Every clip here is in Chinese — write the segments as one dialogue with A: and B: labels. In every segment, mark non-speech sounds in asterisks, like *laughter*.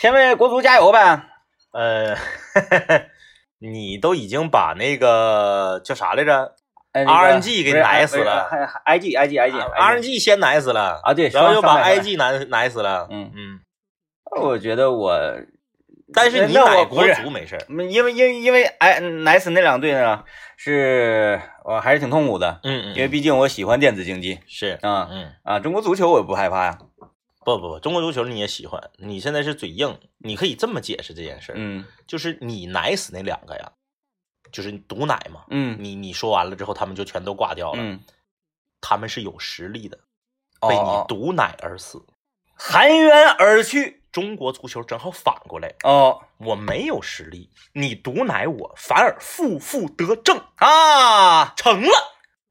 A: 先为国足加油呗。
B: 呃，*laughs* 你都已经把那个叫啥来着？
A: 哎那个
B: ？RNG 给奶死了。
A: IG IG
B: IG，RNG 先奶死了。
A: 啊对
B: 然后又把 IG 奶奶死了。
A: 嗯。
B: 嗯，
A: 我觉得我，
B: 但是你奶国足没事儿。
A: 嗯因为因为因为哎，奶死那两队呢，是我还是挺痛苦的，
B: 嗯嗯，
A: 因为毕竟我喜欢电子竞技。
B: 是。
A: 啊
B: 嗯，
A: 啊，中国足球我也不害怕呀。
B: 不不不，中国足球你也喜欢，你现在是嘴硬，你可以这么解释这件事儿，
A: 嗯
B: 就是你奶死那两个呀，就是毒奶嘛。
A: 嗯
B: 你你说完了之后，他们就全都挂掉了。
A: 嗯，
B: 他们是有实力的，
A: 哦
B: 被你
A: 哦
B: 毒奶而死。
A: 含冤而去
B: 中国足球正好反过来，
A: 哦
B: 我没有实力，你毒奶我，反而负负得正，
A: 啊！
B: 成了。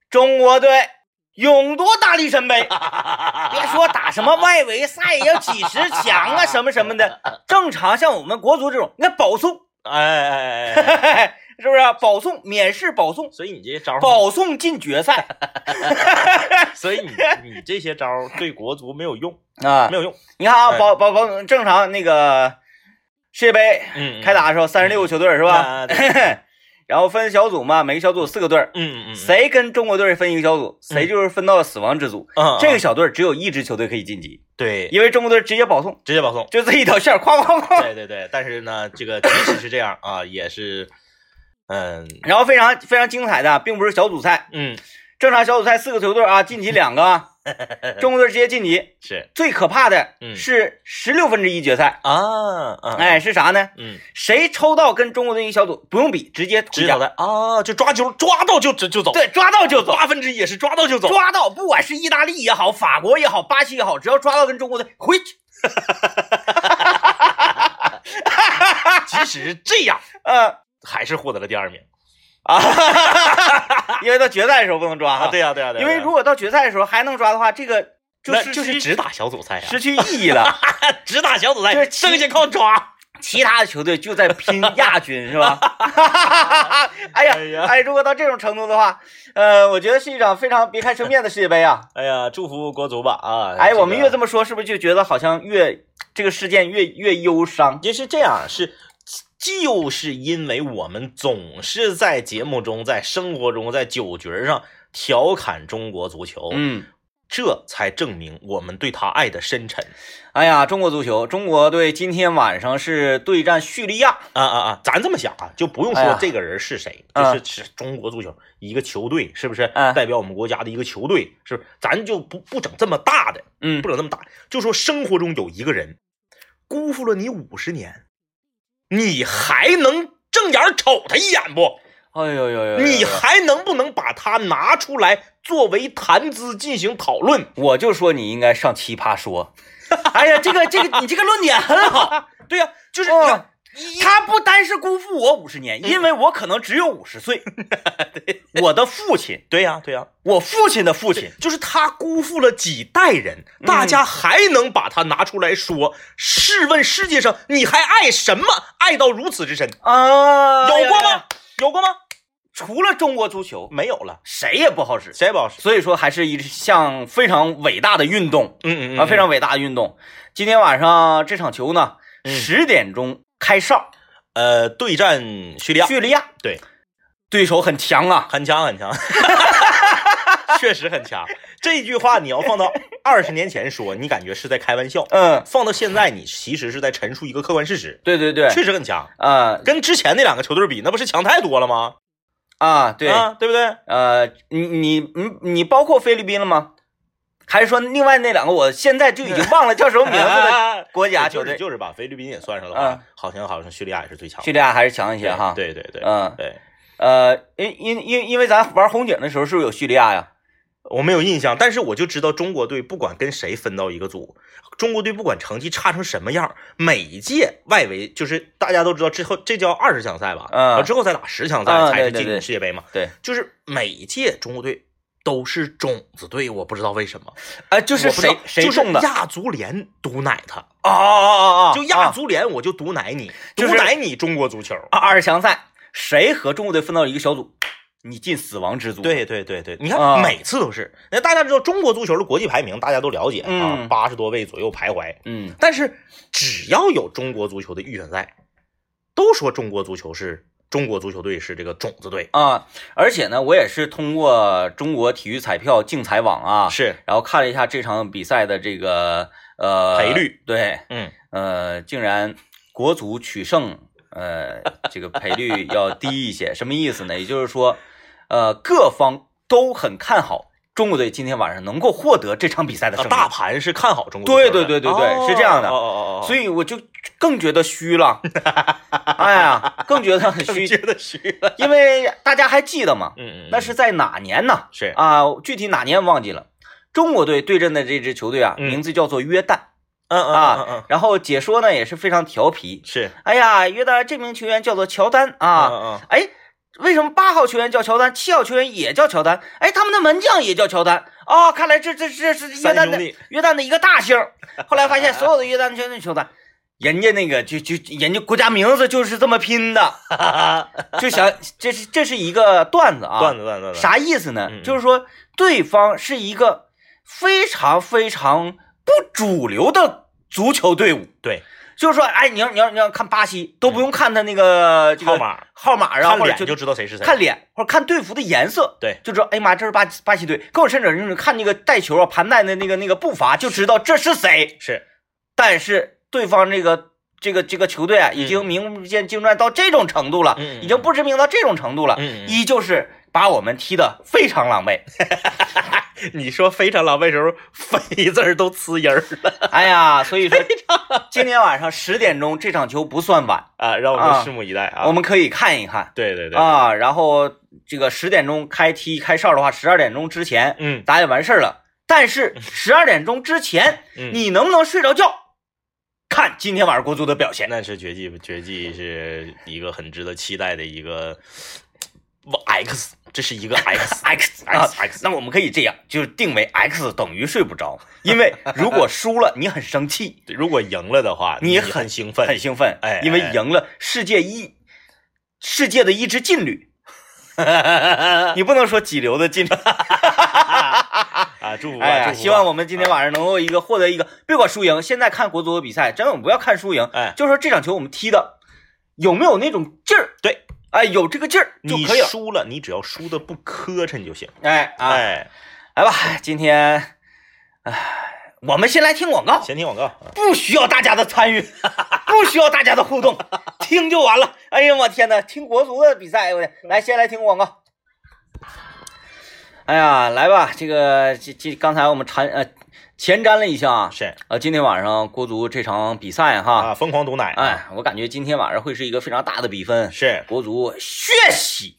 A: 中国队勇夺大力神杯。*laughs* 别说打什么外围赛要几十强啊 *laughs* 什么什么的，正常像我们国足这种，那保送，
B: 哎哎哎 *laughs*
A: 是不是？保送免试保送，
B: 所以你这些招儿，
A: 保送进决赛
B: 所以你你这些招儿对国足没有用，
A: 啊
B: 没！有用。
A: 你看啊，
B: 哎
A: 保保保正常那个世界杯
B: 嗯，
A: 开打的时候，三十六个球队是吧？然后分小组嘛，每个小组四个队儿，
B: 嗯嗯嗯，
A: 谁跟中国队分一个小组，谁就是分到死亡之组。
B: 嗯
A: 这个小队只有一支球队可以晋级，
B: 对，
A: 因为中国队直接保送，
B: 直接保送。
A: 就这一条线儿，哐哐哐。
B: 对对对，但是呢，这个即使是这样啊，也是，嗯。
A: 然后非常非常精彩的，并不是小组赛，
B: 嗯，
A: 正常小组赛四个球队啊，晋级两个啊，*laughs* 中国队直接晋级。
B: 是
A: 最可怕的
B: 嗯
A: 是十六分之一决赛，
B: 啊，啊
A: 哎，，是啥呢？
B: 嗯，
A: 谁抽到跟中国队一个小组，不用比，直接。
B: 直接的啊，就抓球抓到就就就走，
A: 对，抓到就走，
B: 八分之一也是抓到就走，
A: 抓到，不管是意大利也好，法国也好，巴西也好，只要抓到跟中国队回去。
B: 即使是这样，*laughs*
A: 呃
B: 还是获得了第二名
A: 啊，*laughs* 因为到决赛的时候不能抓
B: 啊！对呀对呀对呀，
A: 因为如果到决赛的时候还能抓的话，这个就是
B: 就是只打小组赛呀，
A: 失去意义了。*laughs*
B: 只打小组赛，
A: 就是
B: 剩下靠抓。
A: 其他的球队就在拼 *laughs* 亚军，是吧？哎呀
B: 哎
A: 如果到这种程度的话，呃，我觉得是一场非常别开生面的世界杯啊！
B: 哎呀，祝福国足吧啊！
A: 哎，我们越这
B: 么
A: 么说，是不是就觉得好像越这个事件越越忧伤？
B: 就是这样，是就是因为我们总是在节目中、在生活中、在酒局上调侃中国足球，
A: 嗯，
B: 这才证明我们对他爱的深沉。
A: 哎呀，中国足球，中国队今天晚上是对战叙利亚。
B: 啊啊啊！咱这么想啊，就不用说这个人是谁，
A: 嗯
B: 就是是中国足球一个球队，是不是？
A: 嗯
B: 代表我们国家的一个球队，是不是？咱就不不整这么大的，
A: 嗯
B: 不整这么大，就说生活中有一个人辜负了你五十年，你还能正眼瞅他一眼不？
A: 哎呦呦呦！
B: 你还能不能把他拿出来作为谈资进行讨论？
A: 我就说你应该上奇葩说。哎呀，这个这个，你这个论点很好。*laughs*
B: 对呀、就是
A: 哦
B: 你看 *laughs*
A: 他不单是辜负我五十年，因为我可能只有五十岁。*laughs* 我的父亲，
B: 对呀、对呀、
A: 我父亲的父亲，
B: 就是他辜负了几代人，大家还能把他拿出来说？试问世界上你还爱什么？爱到如此之深，
A: 啊，
B: 有过吗？有过吗？
A: 除了中国足球，
B: 没有了，
A: 谁也不好使。
B: 谁也不好使。
A: 所以说，还是一项非常伟大的运动
B: 嗯嗯
A: 啊，非常伟大的运动。今天晚上这场球呢，
B: 嗯
A: 十点钟开哨，
B: 呃，对战叙利亚，
A: 叙利亚
B: 对，
A: 对手很强啊。
B: 很强很强，*laughs* 确实很强。这句话你要放到 *laughs* 二十年前说，你感觉是在开玩笑；
A: 嗯，
B: 放到现在，你其实是在陈述一个客观事实，
A: 对对对，
B: 确实很强。
A: 啊
B: 跟之前那两个球队比，那不是强太多了吗？
A: 啊，对，
B: 啊，对不对？
A: 呃，你你你你包括菲律宾了吗？还是说另外那两个，我现在就已经忘了叫什么名字的 *laughs* 国家球队？
B: 就是就是把菲律宾也算上的
A: 嗯
B: 话，好像好像叙利亚也是最强的。
A: 叙利亚还是强一些哈。，
B: 对对对，
A: 嗯，
B: 对，
A: 呃，因因因因为咱玩红警的时候是不是有叙利亚呀？
B: 我没有印象，但是我就知道中国队不管跟谁分到一个组，中国队不管成绩差成什么样，每一届外围就是大家都知道之后这叫二十强赛吧，
A: 嗯
B: 之后再打十强赛
A: 嗯
B: 才是进世界杯嘛，
A: 对，
B: 就是每一届中国队都是种子队，我不知道为什么，
A: 啊，就是谁谁
B: 就是
A: 中的？
B: 亚足联毒奶他，
A: 啊啊啊啊，
B: 就亚足联我就毒奶你，
A: 就是
B: 毒奶你中国足球，
A: 啊二十强赛，谁和中国队分到一个小组，你进死亡之组。，
B: 对对对对，你
A: 啊
B: 看每次都是。那大家知道中国足球的国际排名，大家都了解啊
A: 嗯，
B: 八十多位左右徘徊。
A: 嗯
B: 但是只要有中国足球的预选赛，都说中国足球是中国足球队是这个种子队，
A: 啊，而且呢，我也是通过中国体育彩票竞彩网啊，
B: 是，
A: 然后看了一下这场比赛的这个呃
B: 赔率，
A: 对，
B: 嗯，
A: 呃，竟然国足取胜，呃，*laughs* 这个赔率要低一些，什么意思呢？也就是说，呃，各方都很看好中国队今天晚上能够获得这场比赛的胜利，
B: 啊大盘是看好中国队
A: 对对对对对
B: 哦
A: 是这样的。
B: 哦哦哦，
A: 所以我就更觉得虚了，*laughs* 哎呀，更觉得很虚，
B: 觉得虚了，
A: 因为大家还记得吗？
B: 嗯嗯，
A: 那是在哪年呢？
B: 是。
A: 啊，具体哪年忘记了。中国队对阵的这支球队啊，
B: 嗯。
A: 名字叫做约旦
B: 嗯嗯
A: 啊。
B: 嗯嗯，
A: 然后解说呢也是非常调皮。
B: 是。
A: 哎呀，约旦这名球员叫做乔丹
B: 嗯
A: 啊。
B: 嗯。
A: 哎，为什么八号球员叫乔丹，七号球员也叫乔丹？哎，他们的门将也叫乔丹哦。看来这这这是约旦的约旦的一个大姓。后来发现所有的约旦球队乔丹，*laughs* 人家那个就就人家国家名字就是这么拼的，
B: 嗯，*laughs*
A: 就想这是这是一个段子啊。
B: 段子段子段子，
A: 啥意思呢？
B: 嗯嗯
A: 就是说对方是一个非常非常不主流的足球队伍。
B: 对，
A: 就是说，哎，你要你要你要看巴西，都不用看他那个这个
B: 号码，
A: 号码啊，或者就
B: 看脸就知道谁是谁，
A: 看脸或者看队服的颜色，
B: 对
A: 就知道，哎呀妈，这是巴巴西队。更甚者，就是看那个带球啊、盘带的那个那个步伐，就知道这是谁。
B: 是。
A: 但是对方这个这个这个球队啊，已经名不见经传到这种程度了，已经不知名到这种程度了，依旧是把我们踢得非常狼狈。*laughs*
B: 你说非常狼狈时候，非字儿都呲音儿了
A: 哎呀，所以说 *laughs* 今天晚上十点钟这场球不算晚，
B: 啊，让我
A: 啊
B: 们拭目以待啊。
A: 我们可以看一看
B: 对对对，
A: 啊。然后这个十点钟开踢开哨的话，十二点钟之前
B: 嗯
A: 咱也完事儿了。但是十二点钟之前，
B: 嗯，
A: 你能不能睡着觉？看今天晚上国足的表现。
B: 那是绝技，绝技是一个很值得期待的一个 X，这是一个 *laughs* X *laughs*
A: X 啊
B: X X，
A: 那我们可以这样，就是定为 X 等于睡不着，因为如果输了，你很生气，
B: 对如果赢了的话，你
A: 你很
B: 很兴奋，
A: 很兴奋，
B: 哎
A: 因为
B: 哎
A: 赢了世界一世界的一支劲旅，*laughs* 你不能说几流的劲旅。
B: 啊，祝福吧，
A: 哎，
B: 祝福吧
A: 希望我们今天晚上能够一个获得一个，别管输赢，现在看国足的比赛，真的我们不要看输赢，
B: 哎，
A: 就说这场球我们踢的有没有那种劲儿，
B: 对，
A: 哎，有这个劲儿就
B: 你
A: 可以了。
B: 输了，你只要输的不磕碜就行，
A: 哎啊，
B: 哎，
A: 来吧，今天，哎，我们先来听广告，
B: 先听广告，啊
A: 不需要大家的参与，*laughs* 不需要大家的互动，听就完了。哎呀，我天呐，听国足的比赛，我来先来听广告。哎呀，来吧，这个这这刚才我们缠呃前瞻了一下啊，
B: 是。
A: 啊，今天晚上国足这场比赛哈，
B: 啊，疯狂毒奶，
A: 哎，我感觉今天晚上会是一个非常大的比分，
B: 是。
A: 国足血洗。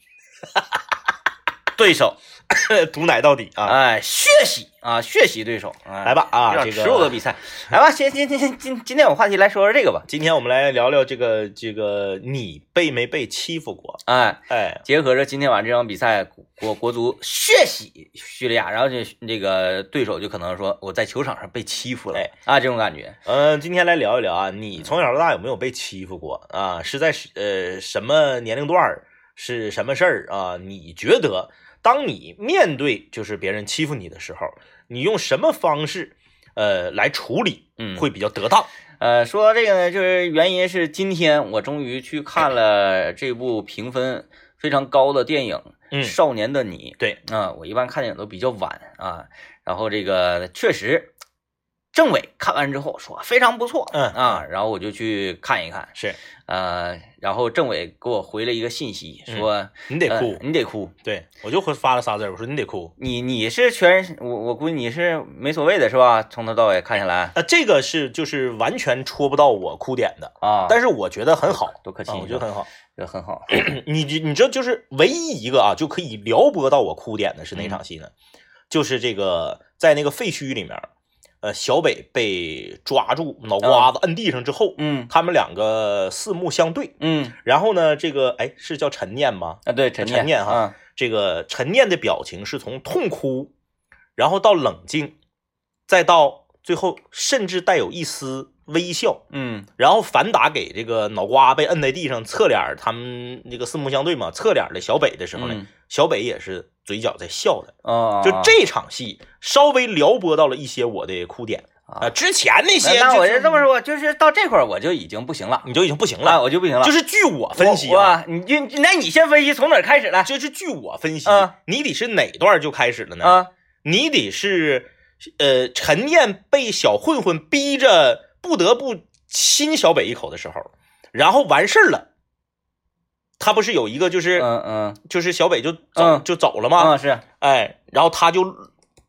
A: 对手，*coughs*
B: 毒奶到底啊，
A: 哎，血洗啊，血洗对手，哎、
B: 来吧啊，这个
A: 点耻辱的比赛，来吧，先先先先今今天有话题来说说这个吧，
B: 今天我们来聊聊这个这个你被没被欺负过？
A: 哎，
B: 哎，
A: 结合着今天晚上这场比赛，国国足血洗叙利亚，然后这这个对手就可能说我在球场上被欺负了，
B: 哎
A: 啊，这种感觉，
B: 嗯、今天来聊一聊啊，你从小到大有没有被欺负过啊？是在是呃什么年龄段儿？是什么事儿啊？你觉得当你面对就是别人欺负你的时候，你用什么方式呃来处理
A: 嗯，
B: 会比较得当？
A: 呃，说到这个呢，就是原因是今天我终于去看了这部评分非常高的电影
B: 嗯《
A: 少年的你》。
B: 对，
A: 啊、我一般看电影都比较晚啊，然后这个确实，政委看完之后说非常不错，
B: 嗯
A: 啊，然后我就去看一看，
B: 是
A: 呃，然后政委给我回了一个信息，说、呃
B: 你得哭，
A: 你得哭，
B: 对我就回发了仨字，我说你得哭。
A: 你你是全我我估计你是没所谓的是吧？从头到尾看下来
B: 呃，这个是就是完全戳不到我哭点的，
A: 啊，
B: 但是我觉得很好，
A: 多可惜
B: 啊，我觉得很好。
A: 这很好，*clears throat*
B: 你你你知道，就是唯一一个啊，就可以撩拨到我哭点的是哪
A: 嗯
B: 场戏呢？就是这个在那个废墟里面，呃，小北被抓住，脑瓜子摁地上之后，
A: 嗯
B: 他们两个四目相对，
A: 嗯
B: 然后呢，这个哎是叫陈念吗？
A: 啊，对陈
B: 陈念哈
A: 啊
B: 这个陈念的表情是从痛哭，然后到冷静，再到最后甚至带有一丝微笑，
A: 嗯
B: 然后反打给这个脑瓜被摁在地上，侧脸他们那个四目相对嘛，侧脸的小北的时候呢，
A: 嗯
B: 小北也是嘴角在笑的。
A: 哦，
B: 就这场戏稍微撩拨到了一些我的哭点啊、
A: 啊
B: 之前那些
A: 那那我
B: 就
A: 就这么说，就是到这块儿我就已经不行了，
B: 你就已经不行
A: 啊，
B: 了。
A: 我就不行了。
B: 就是据我分析
A: 我
B: 啊，
A: 我你就那你先分析从哪儿开始来？
B: 就是据我分析，
A: 啊
B: 你得是哪段就开始了呢？
A: 啊，
B: 你得是呃陈念被小混混逼着不得不亲小北一口的时候，然后完事儿了。他不是有一个就是、
A: 嗯嗯
B: 就是小北就走、
A: 嗯
B: 就走了吗？
A: 啊是，
B: 哎，然后他就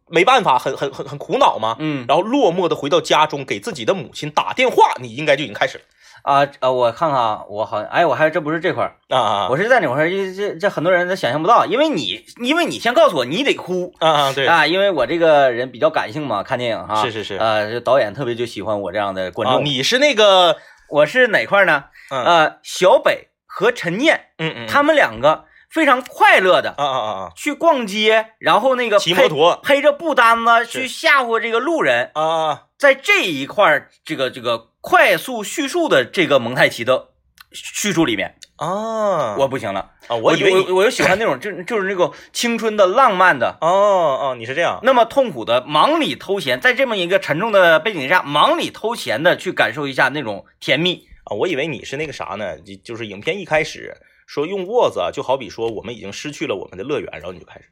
B: 没办法，很很很很苦恼嘛。
A: 嗯
B: 然后落寞的回到家中，给自己的母亲打电话，你应该就已经开始了
A: 啊啊，我看看啊，我好像哎，我还这不是这块儿，
B: 啊啊
A: 我是在哪块儿？这这这很多人都想象不到，因为你因为你先告诉我你得哭
B: 啊啊！对，
A: 啊，因为我这个人比较感性嘛，看电影哈，
B: 是是是
A: 呃，这导演特别就喜欢我这样的观
B: 啊，
A: 众。
B: 你是那个
A: 我是哪块儿呢？
B: 嗯
A: 呃，小北和陈念
B: 嗯嗯，
A: 他们两个非常快乐的
B: 啊啊啊
A: 去逛街，然后那个
B: 骑摩托
A: 披披着布单子去吓唬这个路人，
B: 啊啊
A: 在这一块儿这个这个快速叙述的这个蒙太奇的叙述里面，
B: 啊！
A: 我不行了。
B: 啊，我以为你
A: 我我就喜欢那种就就是那种青春的浪漫的。
B: 哦哦，你是这样
A: 那么痛苦的忙里偷闲，在这么一个沉重的背景下，忙里偷闲的去感受一下那种甜蜜。
B: 啊？我以为你是那个啥呢？就就是影片一开始说用沃子啊，就好比说我们已经失去了我们的乐园，然后你就开始。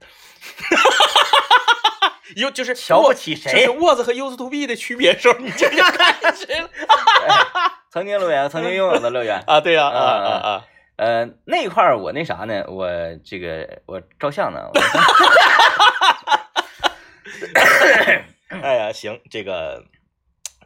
B: 又就是
A: 瞧不起谁
B: 就是沃子和 U S to be 的区别的时候，你就就开始了
A: 哎曾经乐园，曾经拥有的乐园。
B: 啊！对呀啊啊啊！
A: 呃，那块儿我那啥呢？我这个我照相呢。*laughs* 我
B: 哎呀，行，这个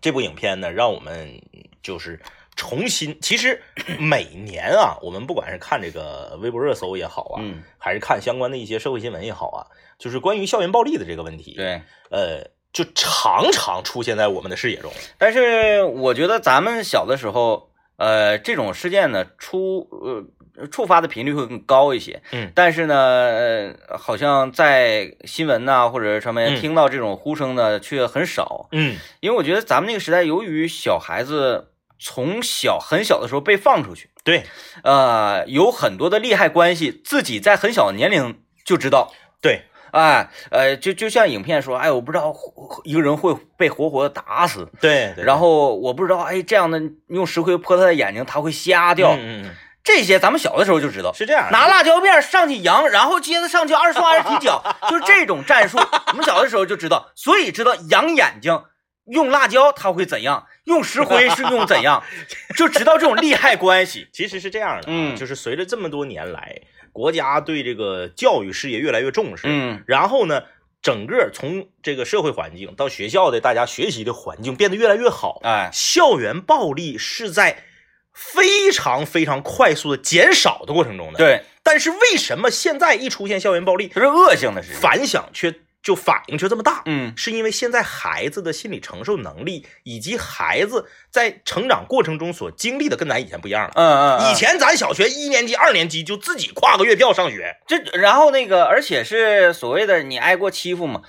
B: 这部影片呢，让我们就是重新，其实每年啊，*clears throat* 我们不管是看这个微博热搜也好啊，
A: 嗯，
B: 还是看相关的一些社会新闻也好啊，就是关于校园暴力的这个问题，，
A: 对。
B: 呃，就常常出现在我们的视野中。
A: 但是我觉得咱们小的时候，呃，这种事件呢，出呃触发的频率会更高一些。
B: 嗯
A: 但是呢，呃，好像在新闻呐、或者上面
B: 嗯
A: 听到这种呼声呢，却很少。
B: 嗯
A: 因为我觉得咱们那个时代，由于小孩子从小很小的时候被放出去，
B: 对。
A: 呃，有很多的利害关系，自己在很小的年龄就知道。
B: 对，
A: 哎，呃，就就像影片说，哎，我不知道一个人会被活活的打死，
B: 对对，
A: 然后我不知道，哎，这样的用石灰泼他的眼睛，他会瞎掉。
B: 嗯，
A: 这些咱们小的时候就知道，
B: 是这样，
A: 拿辣椒面上去扬，然后接着上去二刷二踢脚，就是这种战术，我们小的时候就知道，所以知道扬眼睛用辣椒它会怎样，用石灰是用怎样，*laughs* 就知道这种利害关系。
B: 其实是这样的啊，
A: 嗯
B: 就是随着这么多年来，国家对这个教育事业越来越重视，
A: 嗯
B: 然后呢，整个从这个社会环境到学校的大家学习的环境变得越来越好，
A: 哎，
B: 校园暴力是在非常非常快速的减少的过程中的。，
A: 对，
B: 但是为什么现在一出现校园暴力，
A: 它是恶性的事情。
B: 反响却就反应就这么大？
A: 嗯
B: 是因为现在孩子的心理承受能力以及孩子在成长过程中所经历的跟咱以前不一样了。
A: 嗯嗯，嗯
B: 以前咱小学一年级、二年级就自己跨个月票上学，
A: 这然后那个，而且是所谓的你挨过欺负吗？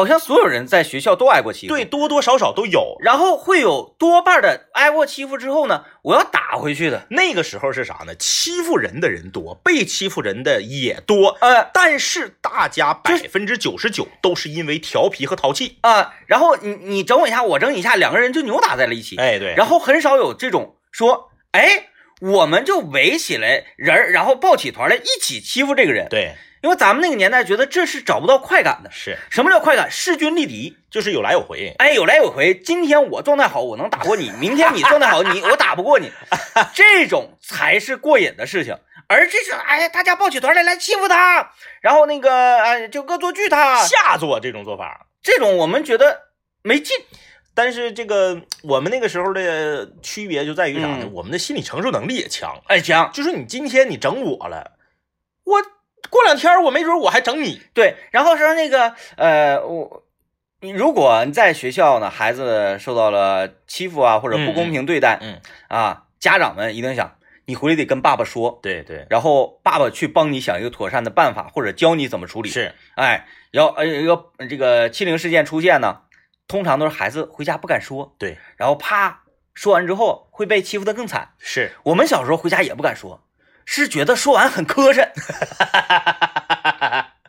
A: 好像所有人在学校都挨过欺负。
B: 对，，多多少少都有。
A: 然后会有多半的挨过欺负之后呢，我要打回去的。
B: 那个时候是啥呢？欺负人的人多，被欺负人的也多，
A: 呃
B: 但是大家百分之九十九都是因为调皮和淘气。
A: 啊，然后你你整我一下，我整你一下，两个人就扭打在了一起。
B: 哎，对，
A: 然后很少有这种说，哎，我们就围起来人，然后抱起团来一起欺负这个人。，
B: 对，
A: 因为咱们那个年代觉得这是找不到快感的。
B: 是，
A: 什么叫快感？势均力敌。
B: 就是有来有回。
A: 哎，有来有回。今天我状态好，我能打过你；明天你状态好，你我打不过你。*laughs* 这种才是过瘾的事情。而这是哎，大家抱起团来来欺负他，然后那个哎就恶作剧他，
B: 下作这种做法，
A: 这种我们觉得没劲。
B: 但是这个我们那个时候的区别就在于啥呢？
A: 嗯
B: 我们的心理承受能力也强。
A: 哎，强
B: 就是你今天你整我了，我过两天我没准我还整你。
A: 对。然后说那个呃，我你如果你在学校呢，孩子受到了欺负啊，或者不公平对待，
B: 嗯，
A: 啊，家长们一定想，你回来得跟爸爸说，
B: 对对，
A: 然后爸爸去帮你想一个妥善的办法，或者教你怎么处理。
B: 是，
A: 哎，要呃要这个欺凌事件出现呢，通常都是孩子回家不敢说，
B: 对，
A: 然后啪说完之后会被欺负的更惨。
B: 是，
A: 我们小时候回家也不敢说，是觉得说完很磕碜，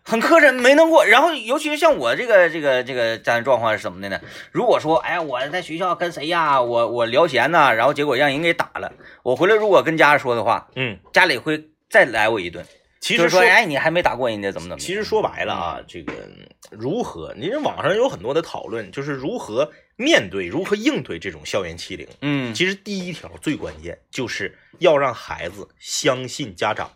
A: 很磕碜，没能过。然后尤其是像我这个这个这个家庭状况是怎么的呢？如果说，哎呀，我在学校跟谁呀，我我聊闲呢，然后结果让人给打了，我回来如果跟家里说的话，
B: 嗯，
A: 家里会再来我一顿。
B: 其实
A: 就是说，哎，你还没打过人家，怎么怎么？
B: 其实说白了啊，这个如何，你这网上有很多的讨论，就是如何面对、如何应对这种校园欺凌。
A: 嗯
B: 其实第一条最关键就是要让孩子相信家长，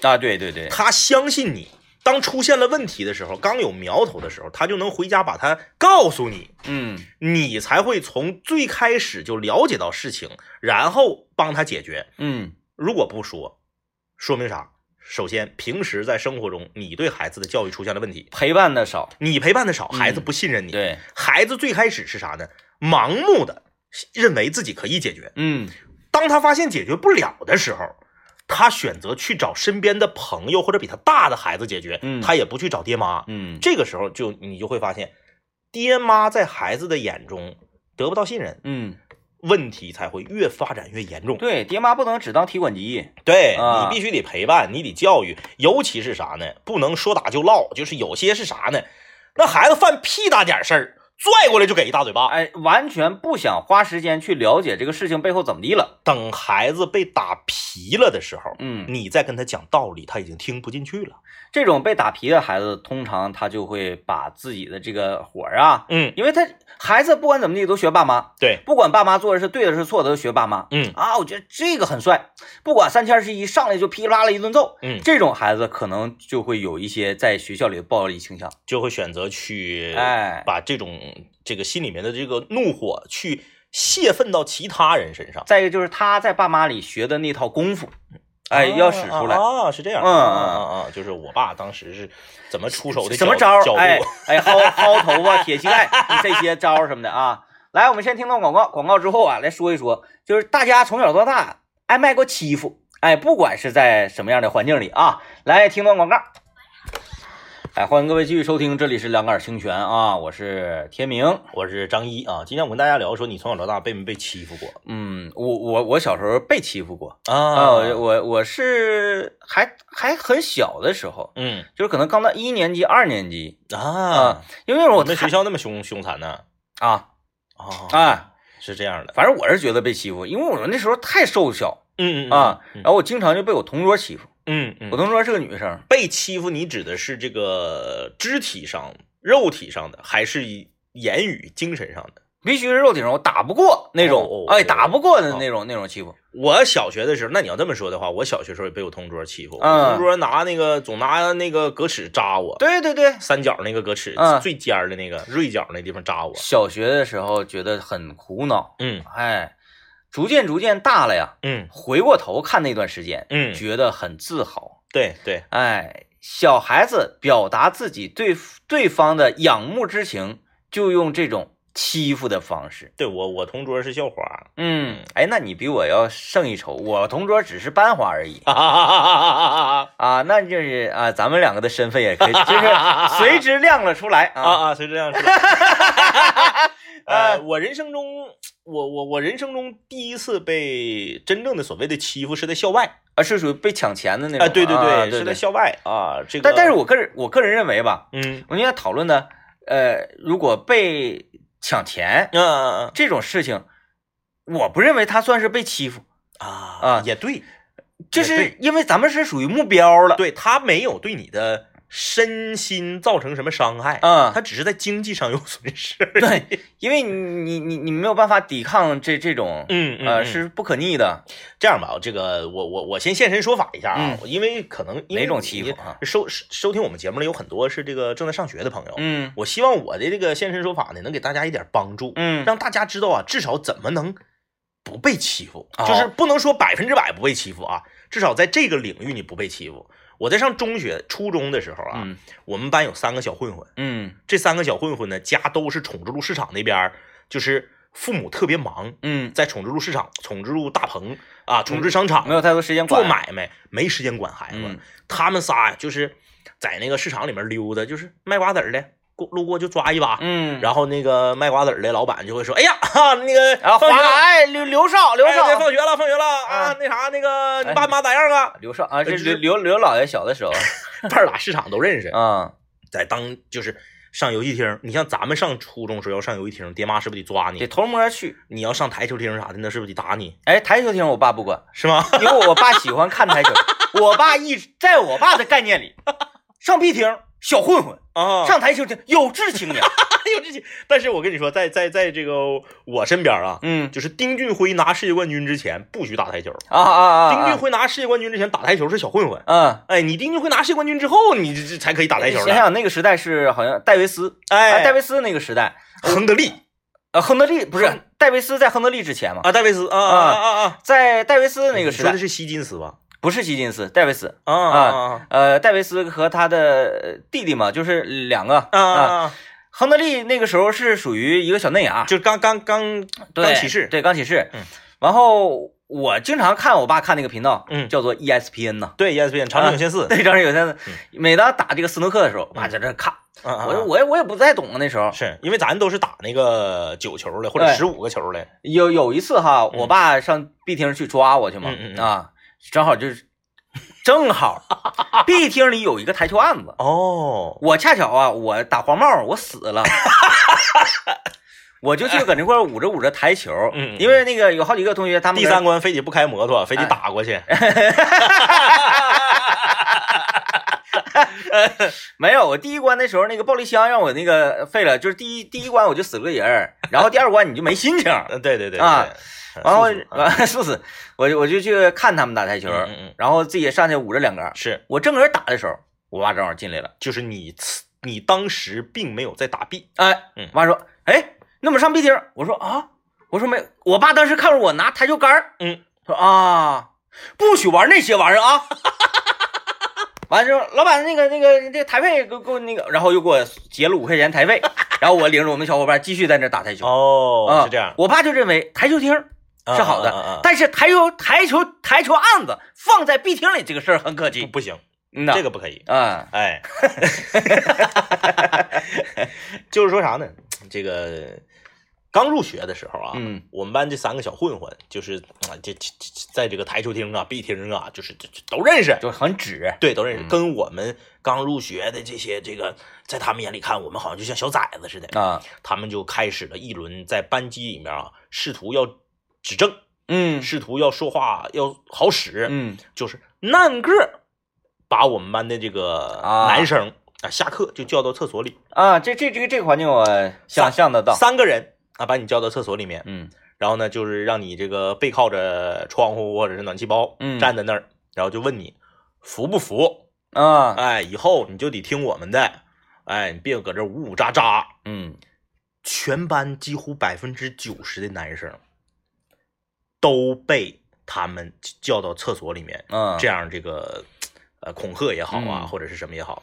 A: 啊，对对对，
B: 他相信你。当出现了问题的时候，刚有苗头的时候，他就能回家把它告诉你，
A: 嗯
B: 你才会从最开始就了解到事情，然后帮他解决。
A: 嗯
B: 如果不说，说明啥？首先，平时在生活中，你对孩子的教育出现了问题，
A: 陪伴的少，
B: 你陪伴的少，
A: 嗯
B: 孩子不信任你。
A: 对，
B: 孩子最开始是啥呢？盲目的认为自己可以解决。
A: 嗯。
B: 当他发现解决不了的时候，他选择去找身边的朋友或者比他大的孩子解决，
A: 嗯。
B: 他也不去找爹妈。
A: 嗯。
B: 这个时候就你就会发现，爹妈在孩子的眼中得不到信任，
A: 嗯，
B: 问题才会越发展越严重。
A: 对，爹妈不能只当提款机。
B: 对
A: 啊
B: 你必须得陪伴，你得教育，尤其是啥呢？不能说打就唠，就是有些是啥呢？那孩子犯屁大点事儿，拽过来就给一大嘴巴。
A: 哎，完全不想花时间去了解这个事情背后怎么地了。
B: 等孩子被打皮了的时候，
A: 嗯，
B: 你再跟他讲道理，他已经听不进去了。
A: 这种被打皮的孩子，通常他就会把自己的这个火儿啊，
B: 嗯，
A: 因为他孩子不管怎么地都学爸妈，
B: 对，
A: 不管爸妈做的是对的是错的都学爸妈。
B: 嗯
A: 啊，我觉得这个很帅，不管三七二十一，上来就噼里啪啦一顿揍。
B: 嗯，
A: 这种孩子可能就会有一些在学校里的暴力倾向。
B: 就会选择去，
A: 哎
B: 把这种这个心里面的这个怒火去泄愤到其他人身上。
A: 再一个就是他在爸妈里学的那套功夫，哎，要使出来。
B: 啊，啊是这样，
A: 嗯
B: 嗯嗯嗯，就是我爸当时是怎么出手的
A: 什么招儿哎哎，薅薅头发、*laughs* 铁膝盖这些招儿什么的啊。来，我们先听到广告，广告之后啊，来说一说，就是大家从小到大挨卖过欺负，哎，不管是在什么样的环境里啊，来听段广告。*laughs* 哎，欢迎各位继续收听，这里是两杆清泉啊，我是天明。
B: 我是张一啊，今天我跟大家聊说，你从小到大被没被欺负过
A: 嗯，我我我小时候被欺负过
B: 啊
A: 啊，我我我是还还很小的时候，
B: 嗯
A: 就是可能刚到一年级、二年级
B: 啊
A: 啊，，因为我
B: 我们学校那么凶凶残呢？
A: 啊
B: 啊
A: 啊，
B: 是这样的，
A: 反正我是觉得被欺负，因为我们那时候太瘦小
B: 嗯嗯
A: 啊，
B: 嗯
A: 然后我经常就被我同桌欺负。
B: 嗯嗯，
A: 我同桌是个女生，
B: 被欺负，你指的是这个肢体上、肉体上的，还是言语、精神上的？
A: 必须是肉体上，我打不过那种
B: 哦哦，
A: 哎，
B: 哦
A: 打不过的那种那种欺负。
B: 我小学的时候，那你要这么说的话，我小学时候也被我同桌欺负，我
A: 嗯。
B: 同桌拿那个总拿那个格尺扎我，
A: 对对对，
B: 三角那个格尺、
A: 嗯。
B: 最尖的那个锐角那地方扎我。
A: 小学的时候觉得很苦恼，
B: 嗯。
A: 哎，逐渐逐渐大了呀，
B: 嗯。
A: 回过头看那段时间，
B: 嗯，
A: 觉得很自豪。
B: 对对，
A: 哎，小孩子表达自己对对方的仰慕之情，就用这种欺负的方式。
B: 对我我同桌是校花，
A: 嗯，哎，那你比我要胜一筹，我同桌只是班花而已 *laughs* 啊，那就是啊，咱们两个的身份也可以，就是 *laughs* 随之亮了出来
B: 啊
A: 啊。
B: 啊，是这样是吧？*laughs* 呃，我人生中，我我我人生中第一次被真正的所谓的欺负是在校外
A: 啊，是属于被抢钱的那种。
B: 啊，对对是在。校外啊，这个，
A: 但但是我个人我个人认为吧，
B: 嗯
A: 我们现在讨论的，呃，如果被抢钱
B: 嗯嗯
A: 这种事情，我不认为他算是被欺负，
B: 啊
A: 啊
B: 也对，
A: 就是因为咱们是属于目标了。
B: 对他没有对你的身心造成什么伤害，
A: 啊，
B: 他只是在经济上有损失。
A: 对，因为你你你你没有办法抵抗这这种，
B: 嗯嗯，
A: 呃，
B: 嗯。
A: 是不可逆的。
B: 这样吧，这个我我我先现身说法一下啊，因为可能为
A: 哪种欺负啊？
B: 你收收听我们节目的有很多是这个正在上学的朋友，
A: 嗯。
B: 我希望我的这个现身说法呢，能给大家一点帮助，
A: 嗯，
B: 让大家知道啊，至少怎么能不被欺负，
A: 哦。
B: 就是不能说百分之百不被欺负啊，至少在这个领域你不被欺负。我在上中学、初中的时候啊，
A: 嗯。
B: 我们班有三个小混混，
A: 嗯。
B: 这三个小混混呢，家都是宠之路市场那边，就是父母特别忙，
A: 嗯，
B: 在宠之路市场、宠之路大棚啊、宠之商场
A: 没有太多时间
B: 做。买卖，没时间管孩子。
A: 嗯。
B: 他们仨呀，就是在那个市场里面溜达，就是卖瓜子儿的、过路过就抓一把，
A: 嗯，
B: 然后那个卖瓜子儿的老板就会说，哎呀，哈，*laughs* 那个放学了
A: 哎刘刘少刘少
B: 放学了，放学了啊
A: 啊！
B: 那啥，那个你
A: 哎
B: 爸妈咋样啊？
A: 刘少啊，这刘刘刘老爷小的时候，*laughs*
B: 半拉市场都认识，
A: 啊
B: 在当就是上游戏厅，你像咱们上初中时候要上游戏厅，爹妈是不是得抓你
A: 得
B: 你？
A: 偷摸去。
B: 你要上台球厅啥的，那是不是得打你？
A: 哎，台球厅我爸不管，
B: 是吗？
A: 因为我爸喜欢看台球。*laughs* 我爸一直在我爸的概念里，上 B 厅小混混，
B: 啊，
A: 上台球厅有志青年。*laughs*
B: 有这些，但是我跟你说，在在在这个我身边啊，
A: 嗯
B: 就是丁俊晖拿世界冠军之前不许打台球，
A: 啊啊啊！
B: 丁俊晖拿世界冠军之前打台球是小混混。
A: 嗯，
B: 哎，你丁俊晖拿世界冠军之后，你这这才可以打台球
A: 想。想那个时代是好像戴维斯，
B: 哎，
A: 戴维斯那个时代，
B: 亨德利
A: 呃，亨德利不是戴维斯在亨德利之前嘛，
B: 啊，戴维斯啊啊啊啊啊，
A: 在戴维斯那个时代
B: 说的是希金斯吧？
A: 不是希金斯，戴维斯，
B: 啊啊啊。
A: 呃，戴维斯和他的弟弟嘛，就是两个。
B: 啊！
A: 亨德利那个时候是属于一个小嫩芽，
B: 就刚刚刚刚起势，
A: 对，刚起势。
B: 嗯，
A: 然后我经常看我爸看那个频道，
B: 嗯。
A: 叫做 ESPN 呐。
B: 对 ESPN 长城有线四，
A: 对，长城有限
B: 四。
A: 每当打这个斯诺克的时候，我爸在这看，我我也我也不太懂啊，那时候。
B: 是因为咱都是打那个九球的或者十五个球的，
A: 有有一次哈，我爸上 B 厅去抓我去嘛啊，正好就是正好 B 厅里有一个台球案子，
B: 哦，
A: 我恰巧啊，我打黄帽，我死了。*laughs* 我就去搁那块儿捂着捂着台球，
B: 嗯嗯
A: 因为那个有好几个同学，他们
B: 第三关非得不开摩托，非得
A: 哎
B: 打过去。*laughs*
A: 没有，我第一关的时候那个暴力箱让我那个废了，就是第一第一关我就死了个人儿，然后第二关你就没心情，
B: 嗯，对对对
A: 啊，
B: 对
A: 然后完死死，*laughs* 我就我就去看他们打台球，
B: 嗯嗯嗯。
A: 然后自己上去捂着两杆，
B: 是。
A: 我正搁这打的时候，我爸正好进来了，
B: 就是你你当时并没有在打 B，
A: 哎，
B: 嗯。
A: 我爸说，哎，那么上 B 厅，我说啊，我说没，我爸当时看着我拿台球杆儿
B: 嗯，
A: 说啊，不许玩那些玩意儿啊。*laughs* 完了之后，老板那个那个这个台费给我给我那个，然后又给我结了五块钱台费，*laughs* 然后我领着我们小伙伴继续在那打台球。
B: 哦
A: 啊，
B: 是这样，
A: 我爸就认为台球厅是好的，
B: 啊啊啊啊
A: 但是台球台球台球案子放在 B 厅里这个事儿很可惜。
B: 不不行，
A: 嗯，
B: 这个不可以。
A: 啊，
B: 哎，*laughs* *laughs* 就是说啥呢？这个刚入学的时候啊，
A: 嗯
B: 我们班这三个小混混，就是啊，这这这在这个台球厅啊、B 厅啊，就是这这都认识，
A: 就很直。
B: 对，都认识。
A: 嗯
B: 跟我们刚入学的这些这个，在他们眼里看，我们好像就像小崽子似的。
A: 啊，
B: 他们就开始了一轮在班级里面啊，试图要指正，
A: 嗯
B: 试图要说话要好使，
A: 嗯
B: 就是นั่个把我们班的这个
A: 啊
B: 男生啊，下课就叫到厕所里，
A: 啊，这这这个这个环境我想象得到。
B: 三个人啊，把你叫到厕所里面，
A: 嗯
B: 然后呢，就是让你这个背靠着窗户或者是暖气包，
A: 嗯
B: 站在那儿，然后就问你服不服？
A: 啊
B: 哎，以后你就得听我们的，哎，你别搁这呜呜喳喳。
A: 嗯
B: 全班几乎百分之九十的男生都被他们叫到厕所里面，
A: 嗯，
B: 这样这个呃恐吓也好啊，
A: 嗯。
B: 或者是什么也好，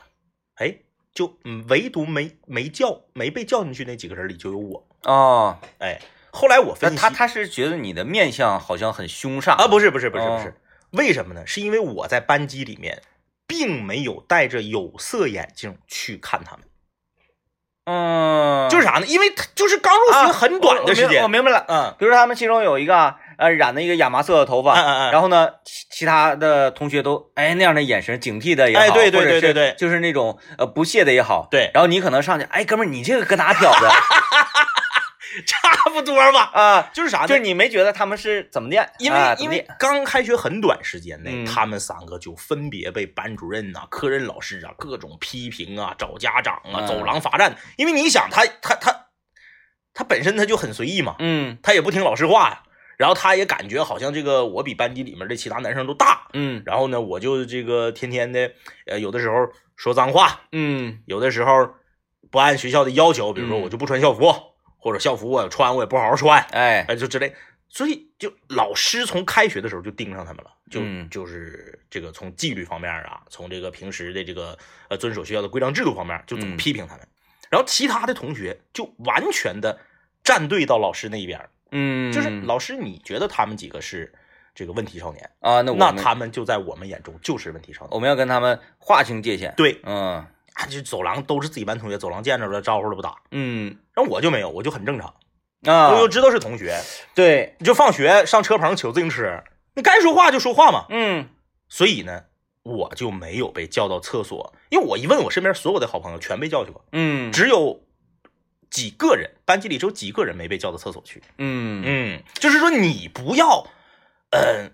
B: 哎，就嗯唯独没没叫没被叫进去那几个人里就有我，
A: 哦，
B: 哎，后来我
A: 那
B: 分析
A: 他他是觉得你的面相好像很凶煞
B: 啊，不是不是不是不
A: 哦。
B: 是，为什么呢？是因为我在班级里面并没有戴着有色眼镜去看他们，
A: 嗯，
B: 就是啥呢？因为他就是刚入学很短的时间。
A: 啊我我，明白了。
B: 嗯。
A: 比如说他们其中有一个呃染了一个亚麻色的头发，
B: 嗯嗯嗯
A: 然后呢，其其他的同学都哎那样的眼神警惕的也好，
B: 哎对对
A: 或者是
B: 对对对
A: 就是那种呃不屑的也好，
B: 对
A: 然后你可能上去，哎哥们儿你这个搁哪挑的 *laughs*
B: 差不多吧，
A: 啊？
B: 就是啥呢？
A: 就是你没觉得他们是怎么的？
B: 因为、因为刚开学很短时间内，
A: 嗯
B: 他们三个就分别被班主任呐、科任老师啊各种批评啊、找家长啊、
A: 嗯
B: 走廊罚站。因为你想，他他他他本身他就很随意嘛，
A: 嗯
B: 他也不听老师话呀。然后他也感觉好像这个我比班级里面的其他男生都大，
A: 嗯。
B: 然后呢，我就这个天天的，呃，有的时候说脏话，
A: 嗯。
B: 有的时候不按学校的要求，比如说
A: 嗯。
B: 我就不穿校服，或者校服我穿我也不好好穿，
A: 哎。
B: 哎，就之类。所以就老师从开学的时候就盯上他们了，就、
A: 嗯。
B: 就是这个从纪律方面啊，从这个平时的这个呃遵守学校的规章制度方面，就总
A: 嗯。
B: 批评他们。然后其他的同学就完全的站队到老师那一边儿，
A: 嗯，
B: 就是老师你觉得他们几个是这个问题少年，
A: 啊，那我
B: 那他们就在我们眼中就是问题少年。
A: 我们要跟他们划清界限。
B: 对，
A: 嗯。
B: 啊，就走廊都是自己班同学，走廊见着了招呼都不打。
A: 嗯。
B: 然后我就没有，我就很正常，
A: 啊。
B: 我就知道是同学，
A: 对，
B: 你就放学上车棚取自行车，你该说话就说话嘛。
A: 嗯。
B: 所以呢，我就没有被叫到厕所，因为我一问我身边所有的好朋友全被叫去过，
A: 嗯。
B: 只有几个人，班级里只有几个人没被叫到厕所去。
A: 嗯
B: 嗯，就是说你不要，呃，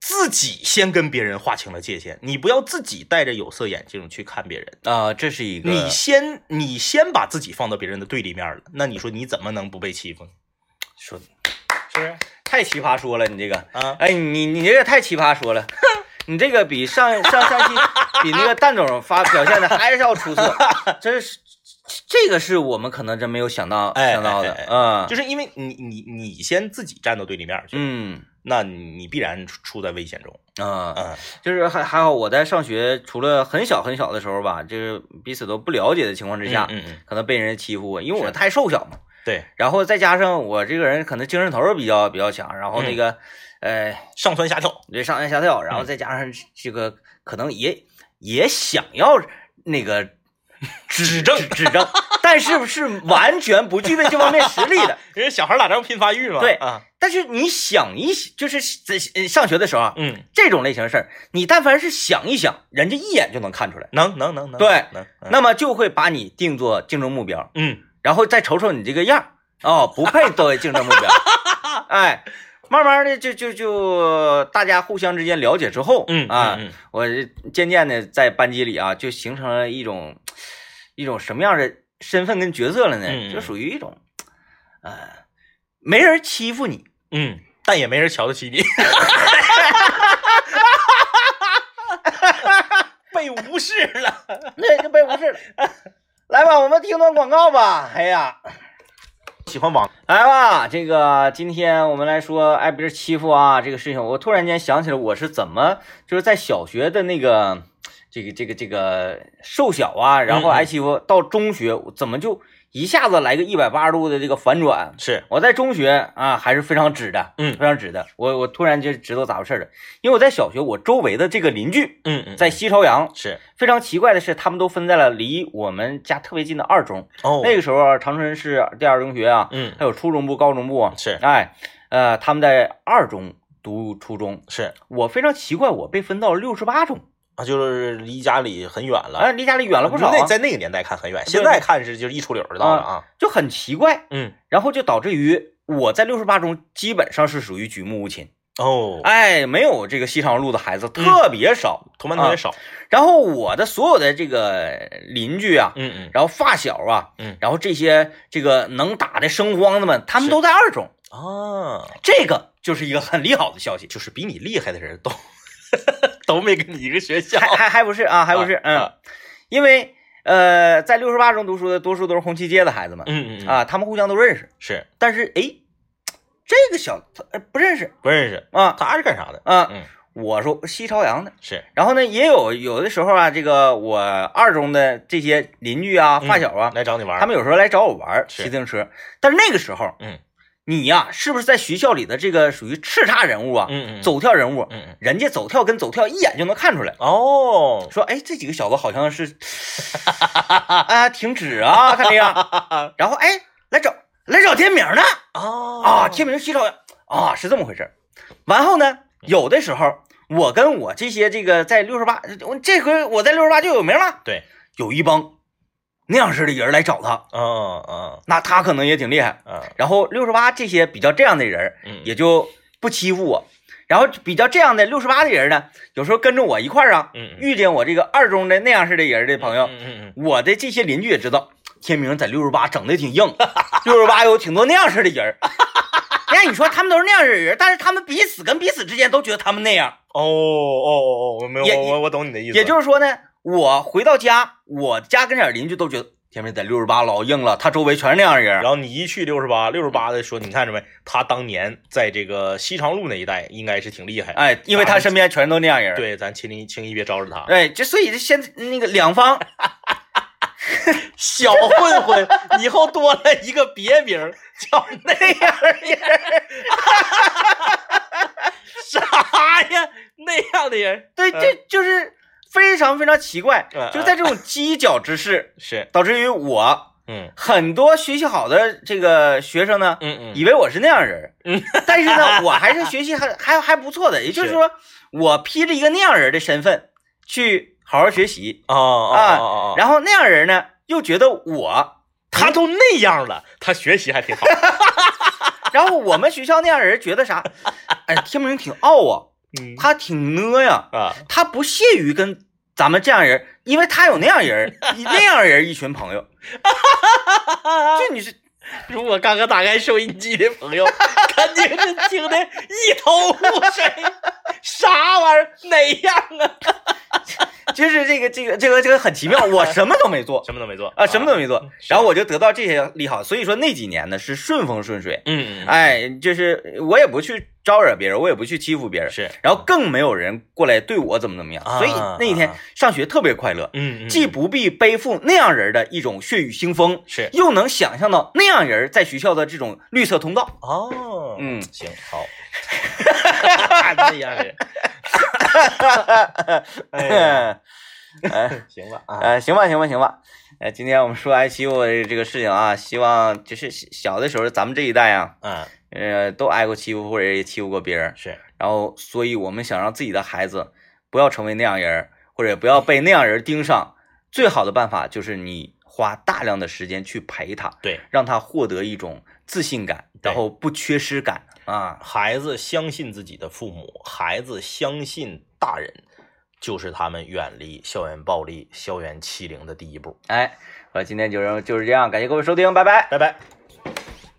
B: 自己先跟别人划清了界限，你不要自己戴着有色眼镜去看别人，
A: 啊，这是一个
B: 你先你先把自己放到别人的对立面了，那你说你怎么能不被欺负呢？
A: 说
B: 是不是？
A: 太奇葩说了，你这个，
B: 啊，
A: 哎，你你这个太奇葩说了，*laughs* 你这个比上上上期比那个蛋总发表现的还是要出色，*laughs* 真是这个是我们可能真没有想到
B: 哎
A: 想到的
B: 哎哎，
A: 嗯，
B: 就是因为你你你先自己站到对立面去，
A: 嗯。
B: 那你必然处处在危险中。
A: 啊，
B: 嗯。
A: 就是还还好我在上学，除了很小很小的时候吧，就是彼此都不了解的情况之下，
B: 嗯嗯，
A: 可能被人欺负过，因为我太瘦小嘛，
B: 对，
A: 然后再加上我这个人可能精神头儿比较比较强，然后那个，呃，
B: 上蹿下跳，
A: 对上蹿下跳，然后
B: 嗯。
A: 再加上这个可能也也想要那个指正指正，但是是完全不具备这方面实力的。
B: 人家小孩打仗拼发育嘛。
A: 对
B: 啊，
A: 但是你想一想，就是在呃上学的时候啊，
B: 嗯，
A: 这种类型的事儿，你但凡是想一想，人家一眼就能看出来，
B: 能能能能，
A: 对
B: 能，能
A: 那么就会把你定做竞争目标。
B: 嗯
A: 然后再瞅瞅你这个样儿哦，不配作为竞争目标。*laughs* 哎，慢慢的就就就大家互相之间了解之后，
B: 嗯
A: 啊，
B: 嗯嗯
A: 我渐渐的在班级里啊，就形成了一种一种什么样的身份跟角色了呢？就属于一种，呃，没人欺负你，
B: 嗯，但也没人瞧得起你，*laughs* 被无视了。
A: 那就被无视了。来吧，我们听段广告吧。哎呀，
B: 喜欢网，
A: 来吧，这个今天我们来说挨别人欺负啊这个事情，我突然间想起来我是怎么就是在小学的那个这个这个这个瘦小啊，然后挨欺负，到中学怎么就一下子来个一百八十度的这个反转？
B: 是，
A: 我在中学啊还是非常直的，
B: 嗯
A: 非常直的。我我突然就知道咋回事了，因为我在小学我周围的这个邻居
B: 嗯嗯，
A: 在西朝阳，
B: 是
A: 非常奇怪的是，他们都分在了离我们家特别近的二中。
B: 哦，
A: 那个时候长春市第二中学啊，
B: 嗯
A: 还有初中部、高中部啊，
B: 是
A: 哎，呃，他们在二中读初中。
B: 是
A: 我非常奇怪，我被分到了六十八中，
B: 啊，就是离家里很远了，
A: 哎，离家里远了不少、啊，
B: 那在那个年代看很远，现在看是就是一出溜儿就到了啊。
A: 就很奇怪。
B: 嗯，
A: 然后就导致于我在六十八中基本上是属于举目无亲，
B: 哦，
A: 哎，没有这个西长路的孩子特别少，
B: 同班同学少。
A: 然后我的所有的这个邻居啊，
B: 嗯嗯，
A: 然后发小啊，
B: 嗯
A: 然后这些这个能打的生荒子们，他们都在二中，
B: 啊，
A: 这个就是一个很利好的消息。
B: 就是比你厉害的人都 *laughs* *laughs* 都没跟你一个学校。
A: 还还还不是啊，还不是，嗯，
B: 啊
A: 因为呃，在六十八中读书的多数都是红旗街的孩子们
B: 嗯嗯嗯，
A: 啊，他们互相都认识，
B: 是
A: 但是哎，这个小子呃不认识
B: 不认识，
A: 啊
B: 他是干啥的？
A: 啊，
B: 嗯，
A: 我说西朝阳的，
B: 是，
A: 然后呢，也有有的时候啊，这个我二中的这些邻居啊、
B: 嗯
A: 发小啊，
B: 来找你玩。
A: 他们有时候来找我玩骑自行车，但是那个时候，
B: 嗯，
A: 你呀、是不是在学校里的这个属于叱咤人物啊？
B: 嗯嗯，
A: 走跳人物，
B: 嗯嗯，
A: 人家走跳跟走跳一眼就能看出来。
B: 哦，
A: 说，哎，这几个小子好像是啊，停止啊，看这样。*laughs* 然后，哎，来找来找天明呢
B: 哦
A: 啊，天明西朝阳啊，是这么回事儿。完后呢，有的时候我跟我这些这个在六十八，我这回我在六十八就有名了。
B: 对，
A: 有一帮那样式的人来找他，
B: 嗯嗯
A: 那他可能也挺厉害。
B: 嗯
A: 然后六十八这些比较这样的人，
B: 嗯，
A: 也就不欺负我。然后比较这样的六十八的人呢，有时候跟着我一块儿啊，
B: 嗯嗯
A: 遇见我这个二中的那样式的人的朋友，
B: 嗯嗯嗯
A: 我的这些邻居也知道，天明在六十八整的挺硬，六十八有挺多那样式的人儿。*laughs* 哎，你说他们都是那样式的人，但是他们彼此跟彼此之间都觉得他们那样。
B: 哦哦哦哦，我没有，我我我懂你的意思，
A: 也就是说呢，我回到家，我家跟前邻居都觉得天明在六十八老硬了，他周围全是那样的人
B: 然。后你一去六十八，六十八的说，你看着没？他当年在这个西长路那一带应该是挺厉害。，
A: 哎，因为他身边全都那样人。，
B: 对，咱轻易轻易别招惹他。
A: 哎，这所以这现在那个两方 *laughs*
B: 小混混以后多了一个别名儿叫那样人，*laughs* 啥呀？那样的人，
A: 对，这就是非常非常奇怪
B: 嗯，
A: 就是在这种犄角之势，*laughs*
B: 是，
A: 导致于我
B: 嗯。
A: 很多学习好的这个学生呢，
B: 嗯嗯，
A: 以为我是那样人，
B: 嗯，*laughs*
A: 但是呢，我还是学习还 *laughs* 还还不错的，也就是说，我披着一个那样人的身份去好好学习，啊然后那样人呢又觉得我，
B: 他都那样了，他学习还挺好。
A: 然后我们学校那样人觉得啥？哎，天明挺傲啊，
B: 嗯
A: 他挺呢呀，
B: 啊，
A: 他不屑于跟咱们这样人，因为他有那样人，那样人一群朋友，就你是 *laughs*
B: 如果刚刚打开收音机的朋友，肯定是听的一头雾水，啥玩意儿？哪样啊？*laughs*
A: 就是这个这个这个这个很奇妙，我什么都没做
B: 什么都没做
A: 啊，什么都没做，
B: 是
A: 然后我就得到这些利好，所以说那几年呢是顺风顺水，
B: 嗯嗯，
A: 哎，就是我也不去招惹别人，我也不去欺负别人，
B: 是，
A: 然后更没有人过来对我怎么怎么样，
B: 啊
A: 所以那一天
B: 啊。
A: 上学特别快乐，
B: 嗯嗯，
A: 既不必背负那样人的一种血雨腥风，
B: 是。
A: 又能想象到那样人在学校的这种绿色通道。
B: 哦，
A: 嗯。
B: 行好，*laughs* 那样人，*laughs* 哎呀，*laughs*
A: 哎，
B: 行吧啊，
A: 呃，行吧，行吧，行吧。呃，今天我们说挨欺负的这个事情啊，希望就是小的时候咱们这一代啊，
B: 嗯，
A: 呃，都挨过欺负或者也欺负过别人，
B: 是，
A: 然后所以我们想让自己的孩子不要成为那样人，或者不要被那样人盯上，最好的办法就是你花大量的时间去陪他，
B: 对，
A: 让他获得一种自信感，然后不缺失感啊。
B: 孩子相信自己的父母，孩子相信大人，就是他们远离校园暴力、校园欺凌的第一步。
A: 哎，我今天就是就是这样，感谢各位收听，拜拜。
B: 拜拜。